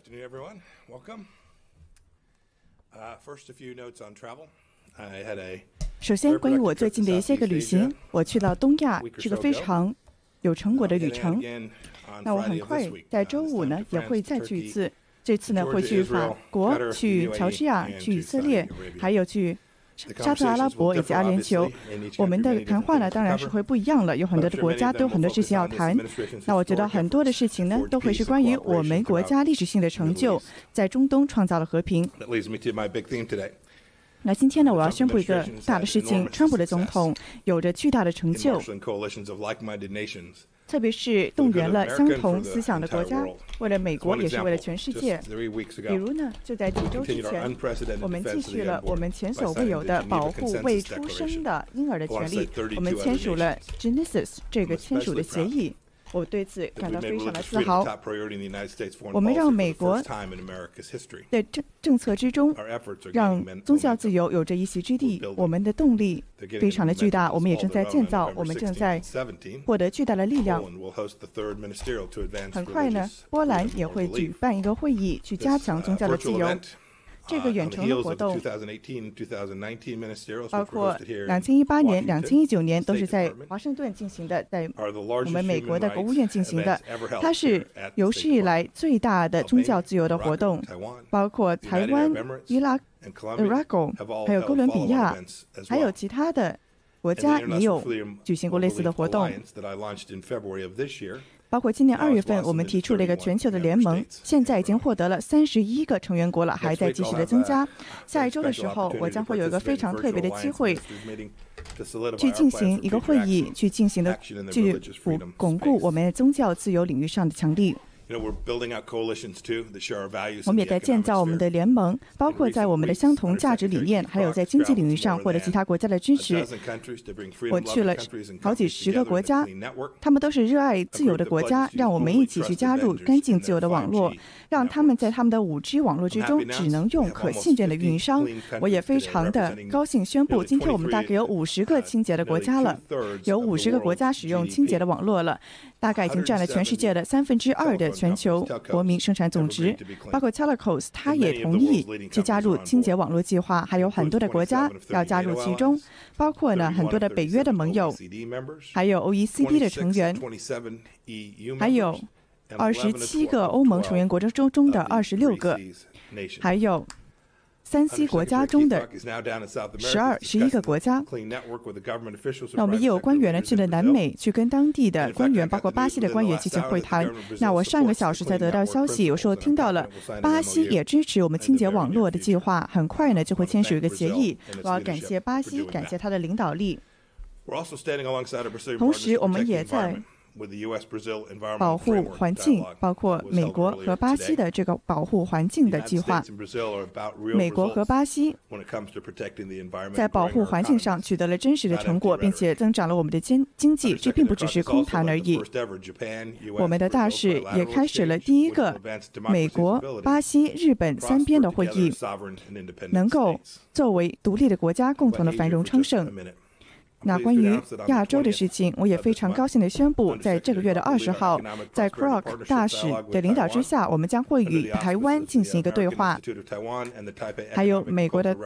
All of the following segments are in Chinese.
afternoon, everyone. Welcome. Uh, first, a few notes on travel. I had a 首先，关于我最近的一些个旅行，我去到东亚，是个非常有成果的旅程。那我很快在周五呢也会再去一次，这次呢会去法国、去乔治亚、去以色列，还有去沙特阿拉伯以及阿联酋。我们的谈话呢当然是会不一样了，有很多的国家都有很多事情要谈。那我觉得很多的事情呢都会是关于我们国家历史性的成就，在中东创造了和平。那今天呢，我要宣布一个大的事情：川普的总统有着巨大的成就，特别是动员了相同思想的国家，为了美国，也是为了全世界。比如呢，就在几周之前，我们继续了我们前所未有的保护未出生的婴儿的权利，我们签署了 Genesis 这个签署的协议。我对此感到非常的自豪。我们让美国在政政策之中让宗教自由有着一席之地我们的动力非常的巨大我们也正在建造我们正在获得巨大的力量很快呢波兰也会举办一个会议去加强宗教的自由这个远程的活动，包括两千一八年、两千一九年，都是在华盛顿进行的，在我们美国的国务院进行的。它是有史以来最大的宗教自由的活动，包括台湾、伊拉克、还有哥伦比亚，还有其他的国家也有举行过类似的活动。包括今年二月份，我们提出了一个全球的联盟现在已经获得了三十一个成员国了，还在继续的增加。下一周的时候，我将会有一个非常特别的机会，去进行一个会议，去进行的去巩巩固我们宗教自由领域上的强力。我们也在建造我们的联盟包括在我们的相同价值理念还有在经济领域上获得其他国家的支持。我去了好几十个国家他们都是热爱自由的国家让我们一起去加入干净自由的网络让他们在他们的五 g 网络之中只能用可信任的运营商我也非常的高兴宣布今天我们大概有五十个清洁的国家了有五十个国家使用清洁的网络了。大概已经占了全世界的三分之二的全球国民生产总值。包括 Telecos，他也同意去加入清洁网络计划，还有很多的国家要加入其中，包括呢很多的北约的盟友，还有 OECD 的成员，还有二十七个欧盟成员国中中的二十六个，还有三 C 国家中的十二、十一个国家。那我们也有官员呢去了南美，去跟当地的官员，包括巴西的官员进行会谈。那我上个小时才得到消息，有时候听到了巴西也支持我们清洁网络的计划，很快呢就会签署一个协议。我要感谢巴西，感谢他的领导力。同时，我们也在保护环境，包括美国和巴西的这个保护环境的计划。美国和巴西在保护环境上取得了真实的成果，并且增长了我们的经经济。这并不只是空谈而已。我们的大使也开始了第一个美国、巴西、日本三边的会议，能够作为独立的国家共同的繁荣昌盛。那关于亚洲的事情，我也非常高兴地宣布，在这个月的二十号，在 Croc 大使的领导之下，我们将会与台湾进行一个对话，还有美国的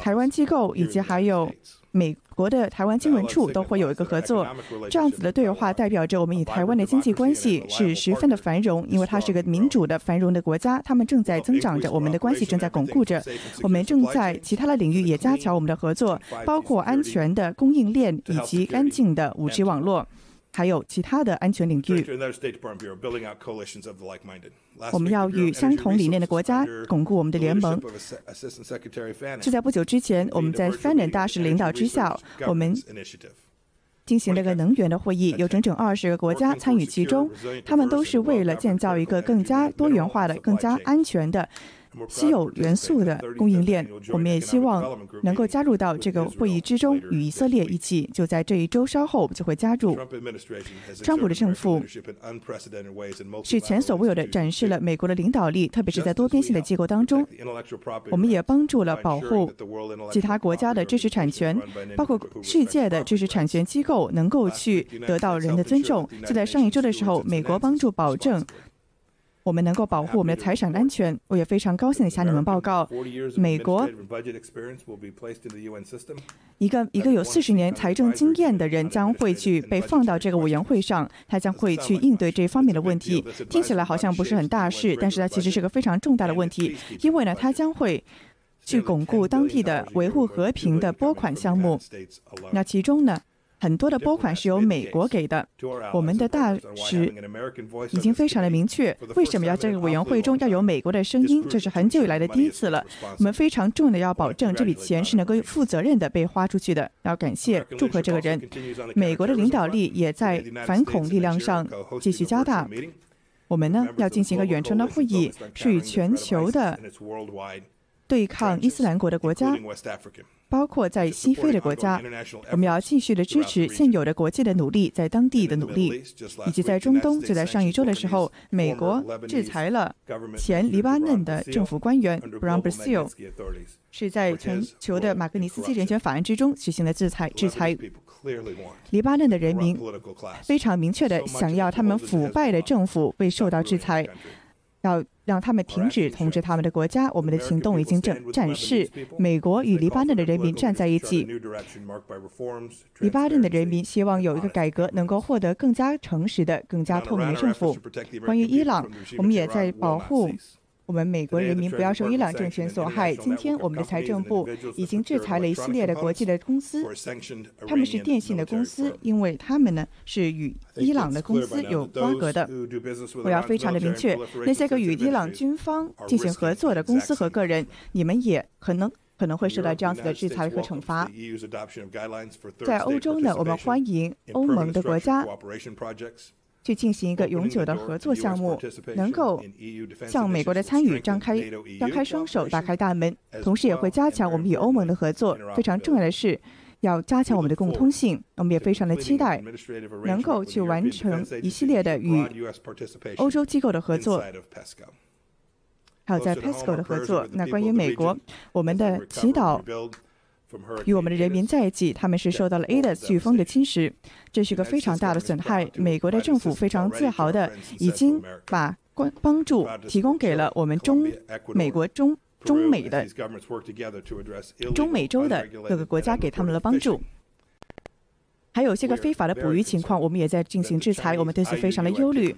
台湾机构以及还有美国的台湾经文处都会有一个合作。这样子的对话代表着我们与台湾的经济关系是十分的繁荣，因为它是个民主的繁荣的国家，他们正在增长着，我们的关系正在巩固着，我们正在其他的领域也加强我们的合作，包括安全的供应链以及干净的五 G 网络。还有其他的安全领域，我们要与相同理念的国家巩固我们的联盟。就在不久之前，我们在 Fannin 大使领导之下，我们进行了个能源的会议，有整整二十个国家参与其中，他们都是为了建造一个更加多元化的、更加安全的。稀有元素的供应链，我们也希望能够加入到这个会议之中，与以色列一起。就在这一周稍后，就会加入。川普的政府是前所未有的展示了美国的领导力，特别是在多边性的机构当中。我们也帮助了保护其他国家的知识产权，包括世界的知识产权机构能够去得到人的尊重。就在上一周的时候，美国帮助保证。我们能够保护我们的财产安全。我也非常高兴地向你们报告，美国一个一个有四十年财政经验的人将会去被放到这个委员会上，他将会去应对这方面的问题。听起来好像不是很大事，但是它其实是个非常重大的问题，因为呢，他将会去巩固当地的维护和平的拨款项目。那其中呢？很多的拨款是由美国给的，我们的大使已经非常的明确，为什么要这个委员会中要有美国的声音？这是很久以来的第一次了。我们非常重要的要保证这笔钱是能够负责任的被花出去的。要感谢祝贺这个人，美国的领导力也在反恐力量上继续加大。我们呢要进行一个远程的会议，是与全球的对抗伊斯兰国的国家。包括在西非的国家，我们要继续的支持现有的国际的努力，在当地的努力，以及在中东。就在上一周的时候，美国制裁了前黎巴嫩的政府官员 Brown Brazil，是在全球的马格尼斯基人权法案之中实行的制裁。制裁黎巴嫩的人民非常明确的想要他们腐败的政府被受到制裁。要让他们停止统治他们的国家。我们的行动已经展展示，美国与黎巴嫩的人民站在一起。黎巴嫩的人民希望有一个改革，能够获得更加诚实的、更加透明的政府。关于伊朗，我们也在保护。我们美国人民不要受伊朗政权所害。今天，我们的财政部已经制裁了一系列的国际的公司，他们是电信的公司，因为他们呢是与伊朗的公司有瓜葛的。我要非常的明确，那些个与伊朗军方进行合作的公司和个人，你们也可能可能会受到这样子的制裁和惩罚。在欧洲呢，我们欢迎欧盟的国家。去进行一个永久的合作项目，能够向美国的参与张开张开双手，打开大门。同时，也会加强我们与欧盟的合作。非常重要的是，要加强我们的共通性。我们也非常的期待能够去完成一系列的与欧洲机构的合作，还有在 PESCO 的合作。那关于美国，我们的祈祷。与我们的人民在一起，他们是受到了 A 的飓风的侵蚀，这是个非常大的损害。美国的政府非常自豪的，已经把关帮助提供给了我们中美国中中美的中美洲的各个国家，给他们的帮助。还有些个非法的捕鱼情况，我们也在进行制裁，我们对此非常的忧虑。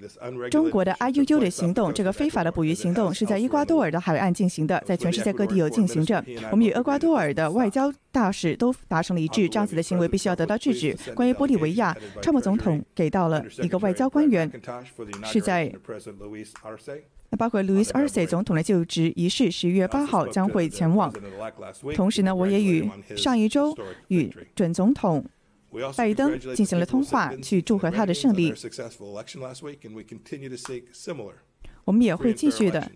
中国的 IUU 的行动，这个非法的捕鱼行动是在伊瓜多尔的海岸进行的，在全世界各地有进行着。我们与厄瓜多尔的外交大使都达成了一致，这样子的行为必须要得到制止。关于玻利维亚，川普总统给到了一个外交官员，是在那包括 Louis Arce 总统的就职仪式，十一月八号将会前往。同时呢，我也与上一周与准总统。拜登进行了通话，去祝贺他的胜利。我们也会继续的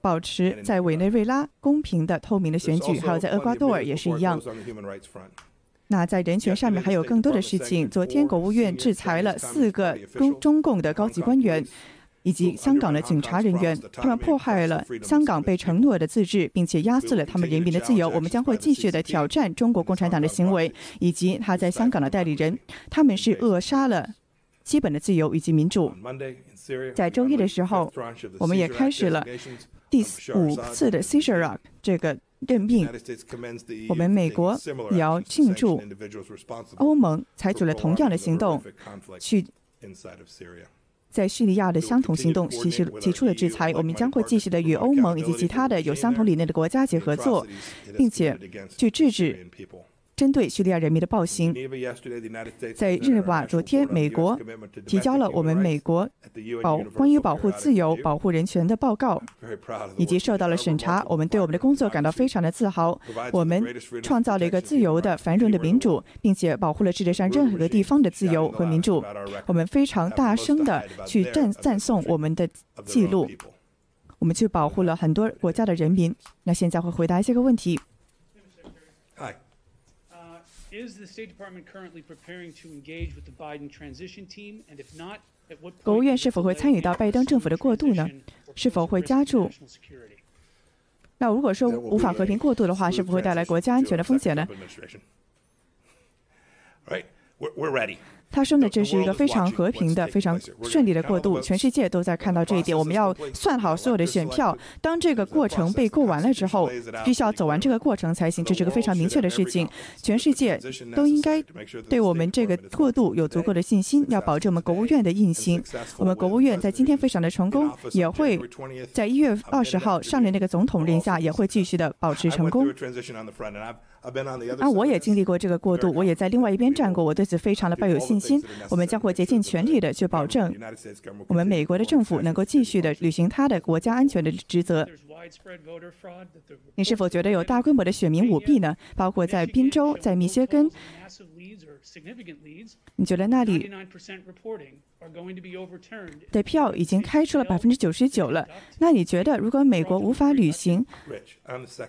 保持在委内瑞拉公平的、透明的选举，还有在厄瓜多尔也是一样。那在人权上面还有更多的事情。昨天国务院制裁了四个中中共的高级官员。以及香港的警察人员，他们迫害了香港被承诺的自治，并且压碎了他们人民的自由。我们将会继续的挑战中国共产党的行为，以及他在香港的代理人，他们是扼杀了基本的自由以及民主。在周一的时候，我们也开始了第五次的 c i s h r o c k 这个任命。我们美国也要庆祝欧盟采取了同样的行动，去。在叙利亚的相同行动，提出提出了制裁。我们将会继续的与欧盟以及其他的有相同理念的国家结合作，并且去制止。针对叙利亚人民的暴行，在日内瓦昨天，美国提交了我们美国保关于保护自由、保护人权的报告，以及受到了审查。我们对我们的工作感到非常的自豪。我们创造了一个自由的、繁荣的民主，并且保护了世界上任何个地方的自由和民主。我们非常大声的去赞赞颂我们的记录，我们去保护了很多国家的人民。那现在会回答一些个问题。国务院是否会参与到拜登政府的过渡呢？是否会加注？那如果说无法和平过渡的话，是否会带来国家安全的风险呢？他说呢，这是一个非常和平的、非常顺利的过渡，全世界都在看到这一点。我们要算好所有的选票，当这个过程被过完了之后，必须要走完这个过程才行。这是个非常明确的事情，全世界都应该对我们这个过渡有足够的信心，要保证我们国务院的运行。我们国务院在今天非常的成功，也会在一月二十号上任那个总统令下，也会继续的保持成功。啊，我也经历过这个过渡，我也在另外一边站过，我对此非常的抱有信心。我们将会竭尽全力的去保证我们美国的政府能够继续的履行他的国家安全的职责。你是否觉得有大规模的选民舞弊呢？包括在宾州、在密歇根？你觉得那里的票已经开出了百分之九十九了？那你觉得，如果美国无法履行、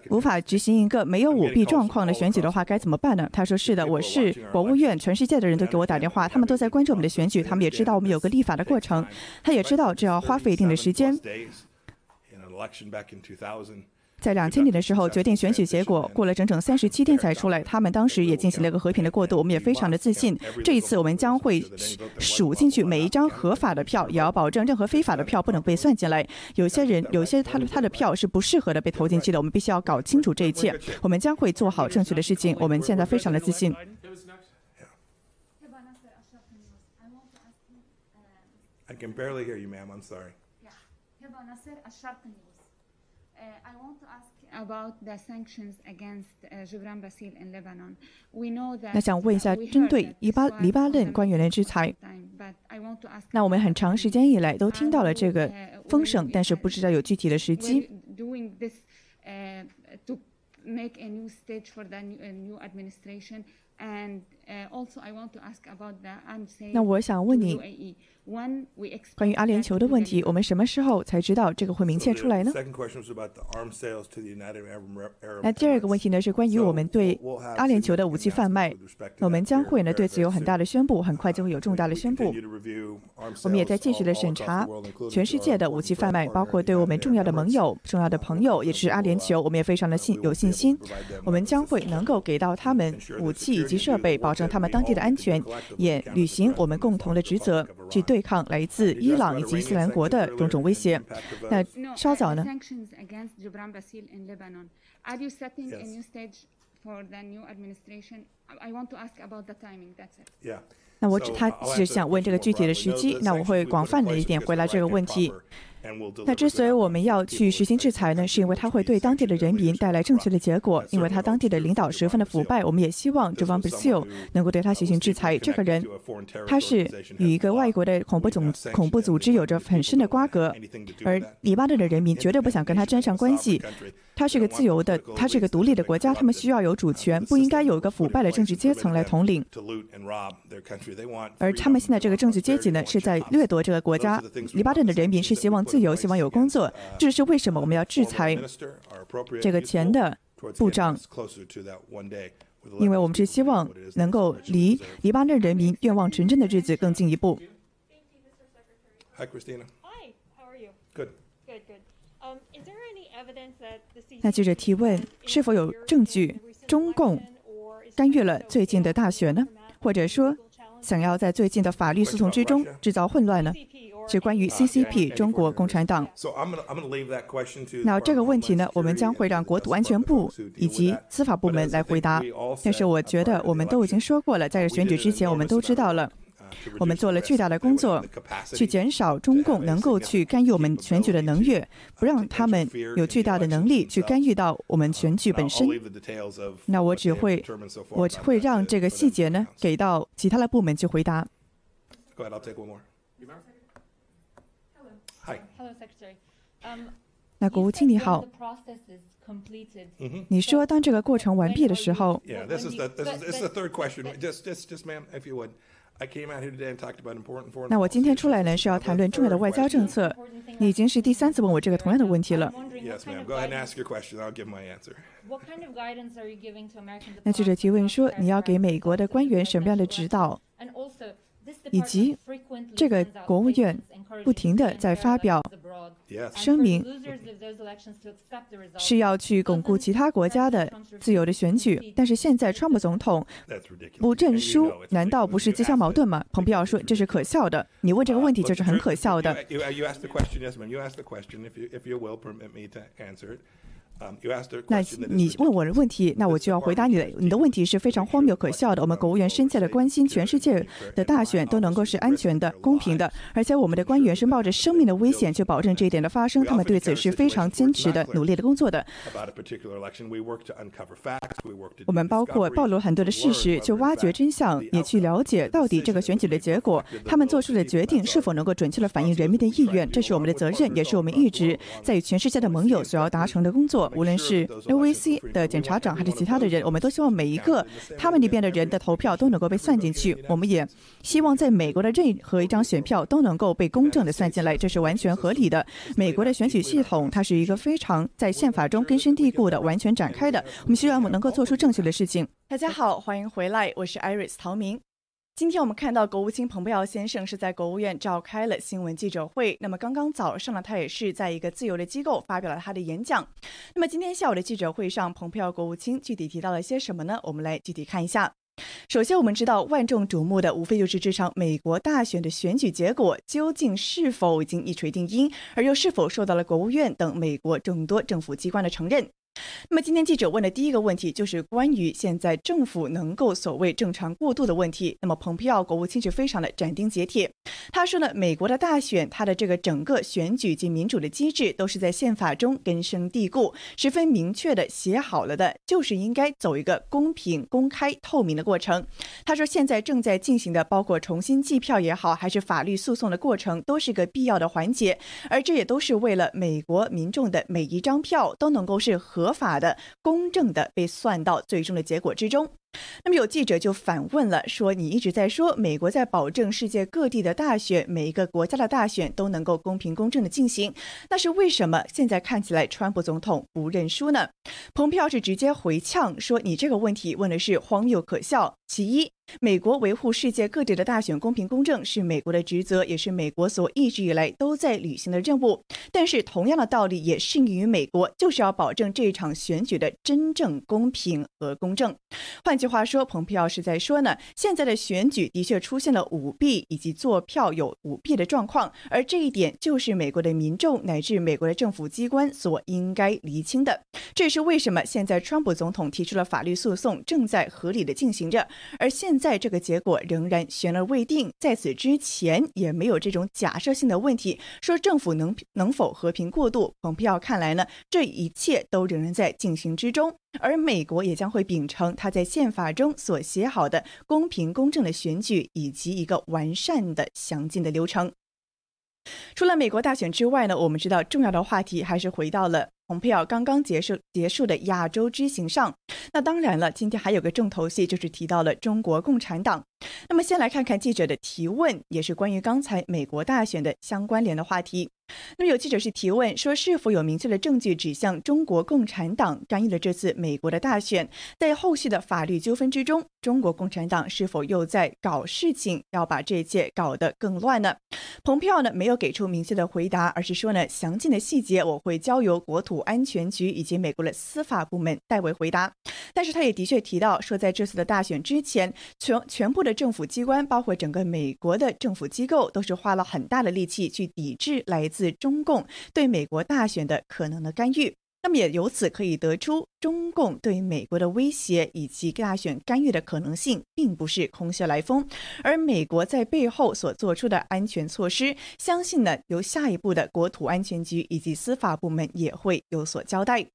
无法执行一个没有舞弊状况的选举的话，该怎么办呢？他说：“是的，我是国务院，全世界的人都给我打电话，他们都在关注我们的选举，他们也知道我们有个立法的过程，他也知道这要花费一定的时间。”在两千年的时候决定选举结果，过了整整三十七天才出来。他们当时也进行了一个和平的过渡，我们也非常的自信。这一次我们将会数进去每一张合法的票，也要保证任何非法的票不能被算进来。有些人有些他的他的票是不适合的被投进去的，我们必须要搞清楚这一切。我们将会做好正确的事情。我们现在非常的自信。I can barely hear you, ma'am. I'm sorry. I want to ask about the sanctions against Jibran Bassil in Lebanon. We know that. 那想问一下，针对黎巴黎巴嫩官员的制裁，那我们很长时间以来都听到了这个风声，但是不知道有具体的时机。Doing this to make a new stage for the new administration, and also I want to ask about the unsafe 那我想问你。关于阿联酋的问题，我们什么时候才知道这个会明确出来呢？那第二个问题呢，是关于我们对阿联酋的武器贩卖，我们将会呢对此有很大的宣布，很快就会有重大的宣布。我们也在继续的审查全世界的武器贩卖，包括对我们重要的盟友、重要的朋友，也是阿联酋，我们也非常的信有信心，我们将会能够给到他们武器以及设备，保证他们当地的安全，也履行我们共同的职责。去对抗来自伊朗以及伊斯兰国的种种威胁。那稍早呢？那我只他只想问这个具体的时机。那我会广泛的一点回答这个问题。那之所以我们要去实行制裁呢，是因为它会对当地的人民带来正确的结果。因为他当地的领导十分的腐败，我们也希望 j v a n Basil 能够对他实行制裁。这个人，他是与一个外国的恐怖总恐怖组织有着很深的瓜葛，而黎巴嫩的人民绝对不想跟他沾上关系。他是个自由的，他是个独立的国家，他们需要有主权，不应该有一个腐败的政治阶层来统领。而他们现在这个政治阶级呢，是在掠夺这个国家。黎巴嫩的人民是希望自由，希望有工作。这是为什么我们要制裁这个前的部长？因为我们是希望能够离黎巴嫩人民愿望成真的日子更进一步。Hi, Christina. Hi, how are you? Good. Good, good. Um, is there any evidence that the 那记者提问：是否有证据中共干预了最近的大选呢？或者说，想要在最近的法律诉讼之中制造混乱呢？是关于 CCP 中国共产党。那这个问题呢，我们将会让国土安全部以及司法部门来回答。但是我觉得我们都已经说过了，在选举之前，我们都知道了。我们做了巨大的工作，去减少中共能够去干预我们选举的能力，不让他们有巨大的能力去干预到我们选举本身。那我只会，我会让这个细节呢给到其他的部门去回答。那国务卿你好，你说当这个过程完毕的时候。那我今天出来呢是要谈论重要的外交政策。你已经是第三次问我这个同样的问题了。那记者提问说：“你要给美国的官员什么样的指导？”以及这个国务院不停的在发表声明，是要去巩固其他国家的自由的选举。但是现在川普总统不认输，难道不是自相矛盾吗？蓬佩奥说这是可笑的。你问这个问题就是很可笑的。那你问我的问题，那我就要回答你的。你的问题是非常荒谬可笑的。我们国务院深切的关心全世界的大选都能够是安全的、公平的，而且我们的官员是冒着生命的危险去保证这一点的发生。他们对此是非常坚持的、努力的工作的。我们包括暴露很多的事实，去挖掘真相，也去了解到底这个选举的结果，他们做出的决定是否能够准确的反映人民的意愿。这是我们的责任，也是我们一直在与全世界的盟友所要达成的工作。无论是 OVC 的检察长还是其他的人，我们都希望每一个他们那边的人的投票都能够被算进去。我们也希望在美国的任何一张选票都能够被公正的算进来，这是完全合理的。美国的选举系统它是一个非常在宪法中根深蒂固的、完全展开的。我们希望我们能够做出正确的事情。大家好，欢迎回来，我是 Iris 陶明。今天我们看到国务卿蓬佩奥先生是在国务院召开了新闻记者会。那么刚刚早上呢，他也是在一个自由的机构发表了他的演讲。那么今天下午的记者会上，蓬佩奥国务卿具体提到了些什么呢？我们来具体看一下。首先，我们知道万众瞩目的无非就是这场美国大选的选举结果究竟是否已经一锤定音，而又是否受到了国务院等美国众多政府机关的承认。那么今天记者问的第一个问题就是关于现在政府能够所谓正常过渡的问题。那么蓬佩奥国务卿是非常的斩钉截铁，他说呢，美国的大选，它的这个整个选举及民主的机制都是在宪法中根深蒂固、十分明确的写好了的，就是应该走一个公平、公开、透明的过程。他说现在正在进行的，包括重新计票也好，还是法律诉讼的过程，都是个必要的环节，而这也都是为了美国民众的每一张票都能够是合。合法的、公正的被算到最终的结果之中。那么有记者就反问了，说：“你一直在说美国在保证世界各地的大选，每一个国家的大选都能够公平公正的进行，那是为什么现在看起来川普总统不认输呢？”蓬佩奥是直接回呛说：“你这个问题问的是荒谬可笑。其一，美国维护世界各地的大选公平公正是美国的职责，也是美国所一直以来都在履行的任务。但是同样的道理也适用于美国，就是要保证这场选举的真正公平和公正。换。”句话说，蓬佩奥是在说呢，现在的选举的确出现了舞弊以及做票有舞弊的状况，而这一点就是美国的民众乃至美国的政府机关所应该厘清的。这也是为什么现在川普总统提出了法律诉讼，正在合理的进行着，而现在这个结果仍然悬而未定。在此之前也没有这种假设性的问题，说政府能能否和平过渡。蓬佩奥看来呢，这一切都仍然在进行之中。而美国也将会秉承他在宪法中所写好的公平公正的选举以及一个完善的详尽的流程。除了美国大选之外呢，我们知道重要的话题还是回到了蓬佩奥刚刚结束结束的亚洲之行上。那当然了，今天还有个重头戏，就是提到了中国共产党。那么先来看看记者的提问，也是关于刚才美国大选的相关联的话题。那么有记者是提问说，是否有明确的证据指向中国共产党干预了这次美国的大选？在后续的法律纠纷之中，中国共产党是否又在搞事情，要把这一切搞得更乱呢？蓬佩奥呢没有给出明确的回答，而是说呢，详尽的细节我会交由国土安全局以及美国的司法部门代为回答。但是他也的确提到说，在这次的大选之前，全全部的政府机关，包括整个美国的政府机构，都是花了很大的力气去抵制来自。自中共对美国大选的可能的干预，那么也由此可以得出，中共对美国的威胁以及大选干预的可能性，并不是空穴来风，而美国在背后所做出的安全措施，相信呢，由下一步的国土安全局以及司法部门也会有所交代。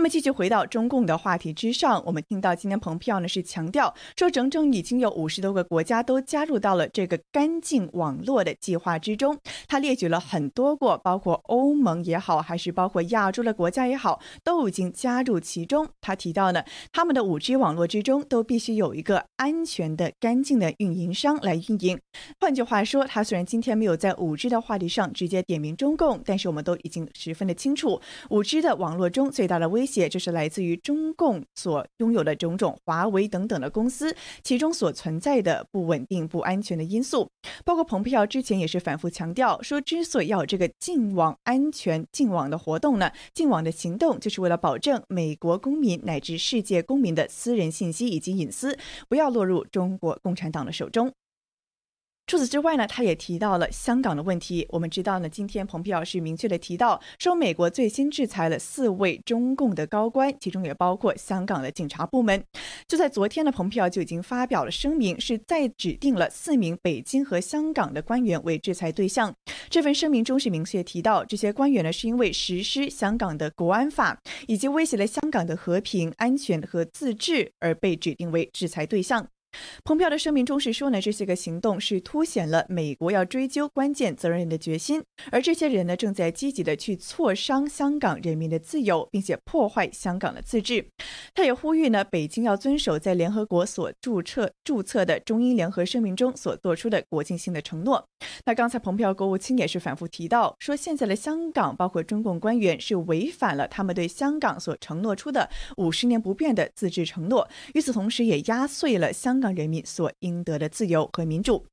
那么继续回到中共的话题之上，我们听到今天蓬佩奥呢是强调说，整整已经有五十多个国家都加入到了这个干净网络的计划之中。他列举了很多个，包括欧盟也好，还是包括亚洲的国家也好，都已经加入其中。他提到呢，他们的五 G 网络之中都必须有一个安全的、干净的运营商来运营。换句话说，他虽然今天没有在五 G 的话题上直接点名中共，但是我们都已经十分的清楚，五 G 的网络中最大的危。胁，就是来自于中共所拥有的种种华为等等的公司，其中所存在的不稳定、不安全的因素。包括蓬佩奥之前也是反复强调说，之所以要这个净网安全、净网的活动呢，净网的行动，就是为了保证美国公民乃至世界公民的私人信息以及隐私不要落入中国共产党的手中。除此之外呢，他也提到了香港的问题。我们知道呢，今天蓬佩奥是明确的提到说，美国最新制裁了四位中共的高官，其中也包括香港的警察部门。就在昨天呢，蓬佩奥就已经发表了声明，是再指定了四名北京和香港的官员为制裁对象。这份声明中是明确提到，这些官员呢是因为实施香港的国安法以及威胁了香港的和平、安全和自治而被指定为制裁对象。蓬佩奥的声明中是说呢，这些个行动是凸显了美国要追究关键责任人的决心，而这些人呢，正在积极的去挫伤香港人民的自由，并且破坏香港的自治。他也呼吁呢，北京要遵守在联合国所注册注册的中英联合声明中所做出的国际性的承诺。那刚才蓬佩奥国务卿也是反复提到，说现在的香港包括中共官员是违反了他们对香港所承诺出的五十年不变的自治承诺，与此同时也压碎了香。香港人民所应得的自由和民主。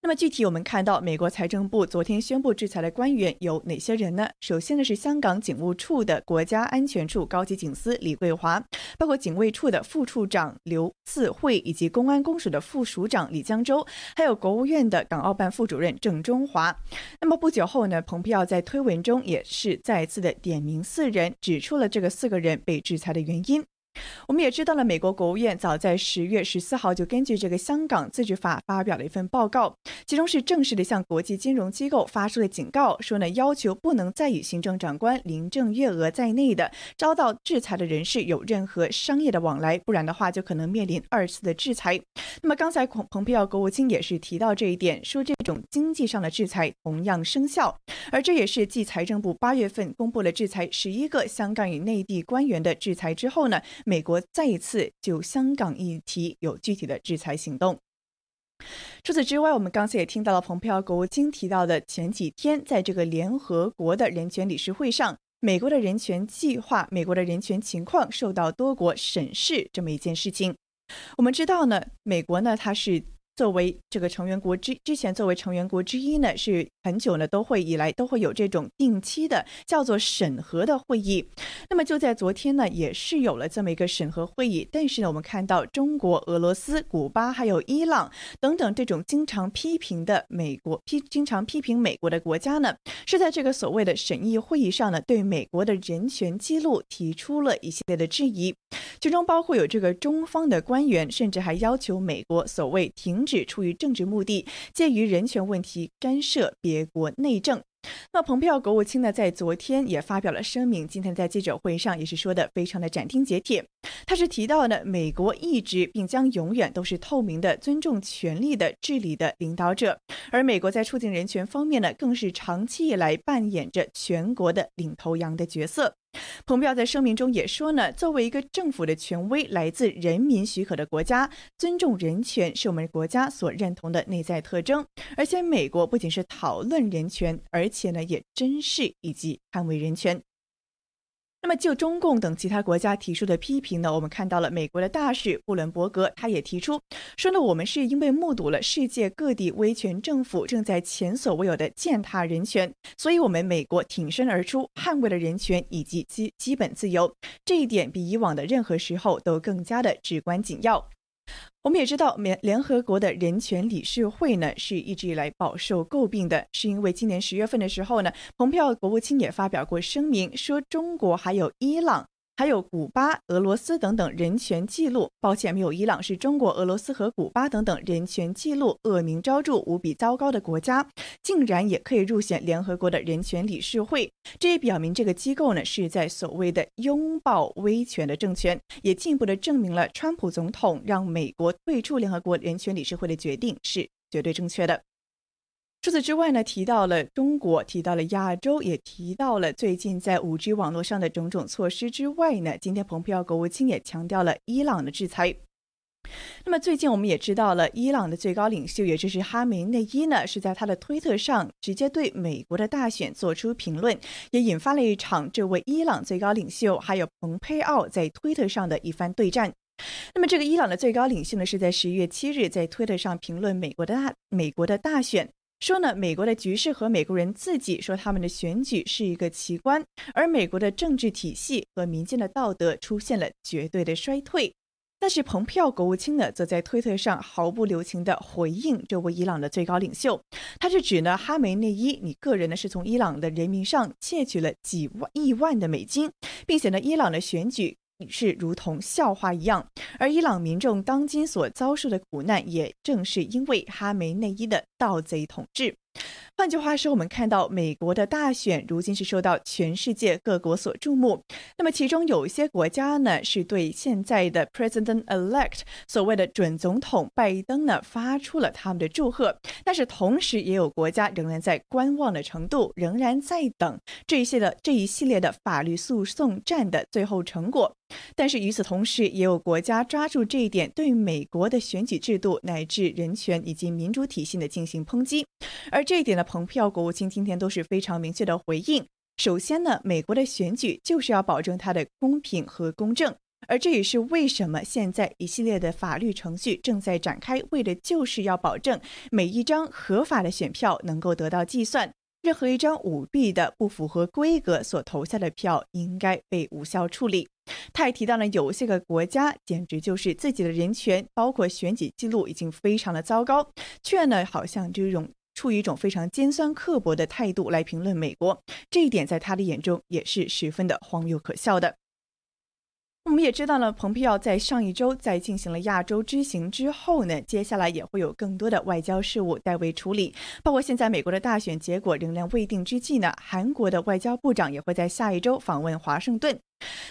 那么具体我们看到，美国财政部昨天宣布制裁的官员有哪些人呢？首先呢是香港警务处的国家安全处高级警司李桂华，包括警卫处的副处长刘赐慧，以及公安公署的副署长李江洲，还有国务院的港澳办副主任郑中华。那么不久后呢，蓬佩奥在推文中也是再次的点名四人，指出了这个四个人被制裁的原因。我们也知道了，美国国务院早在十月十四号就根据这个香港自治法发表了一份报告，其中是正式的向国际金融机构发出了警告，说呢要求不能再与行政长官林郑月娥在内的遭到制裁的人士有任何商业的往来，不然的话就可能面临二次的制裁。那么刚才蓬蓬佩奥国务卿也是提到这一点，说这种经济上的制裁同样生效，而这也是继财政部八月份公布了制裁十一个香港与内地官员的制裁之后呢。美国再一次就香港议题有具体的制裁行动。除此之外，我们刚才也听到了蓬佩奥国务卿提到的，前几天在这个联合国的人权理事会上，美国的人权计划、美国的人权情况受到多国审视这么一件事情。我们知道呢，美国呢，它是。作为这个成员国之之前作为成员国之一呢，是很久呢都会以来都会有这种定期的叫做审核的会议。那么就在昨天呢，也是有了这么一个审核会议。但是呢，我们看到中国、俄罗斯、古巴还有伊朗等等这种经常批评的美国批经常批评美国的国家呢，是在这个所谓的审议会议上呢，对美国的人权记录提出了一系列的质疑，其中包括有这个中方的官员，甚至还要求美国所谓停。是出于政治目的，介于人权问题干涉别国内政。那蓬佩奥国务卿呢，在昨天也发表了声明，今天在记者会上也是说的非常的斩钉截铁。他是提到呢，美国一直并将永远都是透明的、尊重权力的治理的领导者，而美国在促进人权方面呢，更是长期以来扮演着全国的领头羊的角色。蓬佩奥在声明中也说呢，作为一个政府的权威来自人民许可的国家，尊重人权是我们国家所认同的内在特征。而且，美国不仅是讨论人权，而且呢，也珍视以及捍卫人权。那么，就中共等其他国家提出的批评呢，我们看到了美国的大使布伦伯格，他也提出说呢，我们是因为目睹了世界各地威权政府正在前所未有的践踏人权，所以我们美国挺身而出，捍卫了人权以及基基本自由，这一点比以往的任何时候都更加的至关紧要。我们也知道，联联合国的人权理事会呢，是一直以来饱受诟病的，是因为今年十月份的时候呢，蓬佩奥国务卿也发表过声明，说中国还有伊朗。还有古巴、俄罗斯等等人权记录，抱歉，没有伊朗，是中国、俄罗斯和古巴等等人权记录恶名昭著、无比糟糕的国家，竟然也可以入选联合国的人权理事会。这也表明这个机构呢是在所谓的拥抱威权的政权，也进一步的证明了川普总统让美国退出联合国人权理事会的决定是绝对正确的。除此之外呢，提到了中国，提到了亚洲，也提到了最近在五 G 网络上的种种措施之外呢，今天蓬佩奥国务卿也强调了伊朗的制裁。那么最近我们也知道了，伊朗的最高领袖，也就是哈梅内伊呢，是在他的推特上直接对美国的大选做出评论，也引发了一场这位伊朗最高领袖还有蓬佩奥在推特上的一番对战。那么这个伊朗的最高领袖呢，是在十一月七日在推特上评论美国的大美国的大选，说呢美国的局势和美国人自己说他们的选举是一个奇观，而美国的政治体系和民间的道德出现了绝对的衰退。但是蓬佩奥国务卿呢，则在推特上毫不留情地回应这位伊朗的最高领袖，他是指呢哈梅内伊，你个人呢是从伊朗的人民上窃取了几万亿万的美金，并且呢伊朗的选举。是如同笑话一样，而伊朗民众当今所遭受的苦难，也正是因为哈梅内伊的盗贼统治。换句话说，我们看到美国的大选如今是受到全世界各国所注目。那么，其中有一些国家呢，是对现在的 President Elect 所谓的准总统拜登呢，发出了他们的祝贺。但是，同时也有国家仍然在观望的程度，仍然在等这一些的这一系列的法律诉讼战的最后成果。但是与此同时，也有国家抓住这一点，对美国的选举制度乃至人权以及民主体系的进行抨击。而这一点呢，蓬佩奥国务卿今天都是非常明确的回应。首先呢，美国的选举就是要保证它的公平和公正，而这也是为什么现在一系列的法律程序正在展开，为的就是要保证每一张合法的选票能够得到计算。任何一张舞弊的、不符合规格所投下的票，应该被无效处理。他还提到了有些个国家简直就是自己的人权，包括选举记录已经非常的糟糕，却呢好像这种处于一种非常尖酸刻薄的态度来评论美国。这一点在他的眼中也是十分的荒谬可笑的。我们也知道了，蓬佩奥在上一周在进行了亚洲之行之后呢，接下来也会有更多的外交事务代为处理，包括现在美国的大选结果仍然未定之际呢，韩国的外交部长也会在下一周访问华盛顿。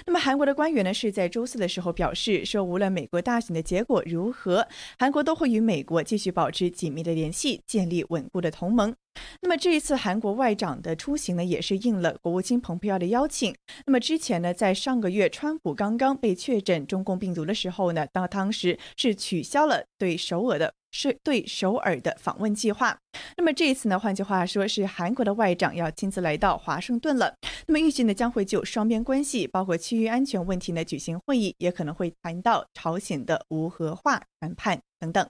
那么韩国的官员呢是在周四的时候表示说，无论美国大选的结果如何，韩国都会与美国继续保持紧密的联系，建立稳固的同盟。那么这一次韩国外长的出行呢，也是应了国务卿蓬佩奥的邀请。那么之前呢，在上个月川普刚刚被确诊中共病毒的时候呢，当当时是取消了对首尔的。是对首尔的访问计划。那么这一次呢，换句话说，是韩国的外长要亲自来到华盛顿了。那么预计呢，将会就双边关系，包括区域安全问题呢举行会议，也可能会谈到朝鲜的无核化谈判等等。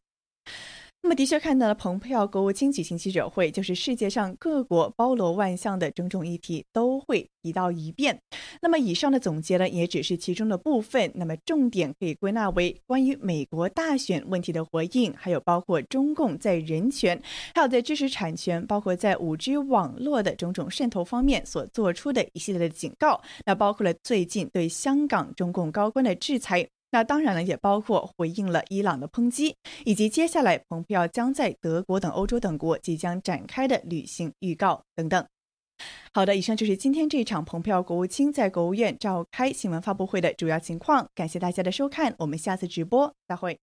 那么，的确看到了蓬佩奥国务卿举行记者会，就是世界上各国包罗万象的种种议题都会提到一遍。那么，以上的总结呢，也只是其中的部分。那么，重点可以归纳为关于美国大选问题的回应，还有包括中共在人权、还有在知识产权、包括在五 G 网络的种种渗透方面所做出的一系列的警告。那包括了最近对香港中共高官的制裁。那当然了，也包括回应了伊朗的抨击，以及接下来蓬佩奥将在德国等欧洲等国即将展开的旅行预告等等。好的，以上就是今天这场蓬佩奥国务卿在国务院召开新闻发布会的主要情况。感谢大家的收看，我们下次直播再会。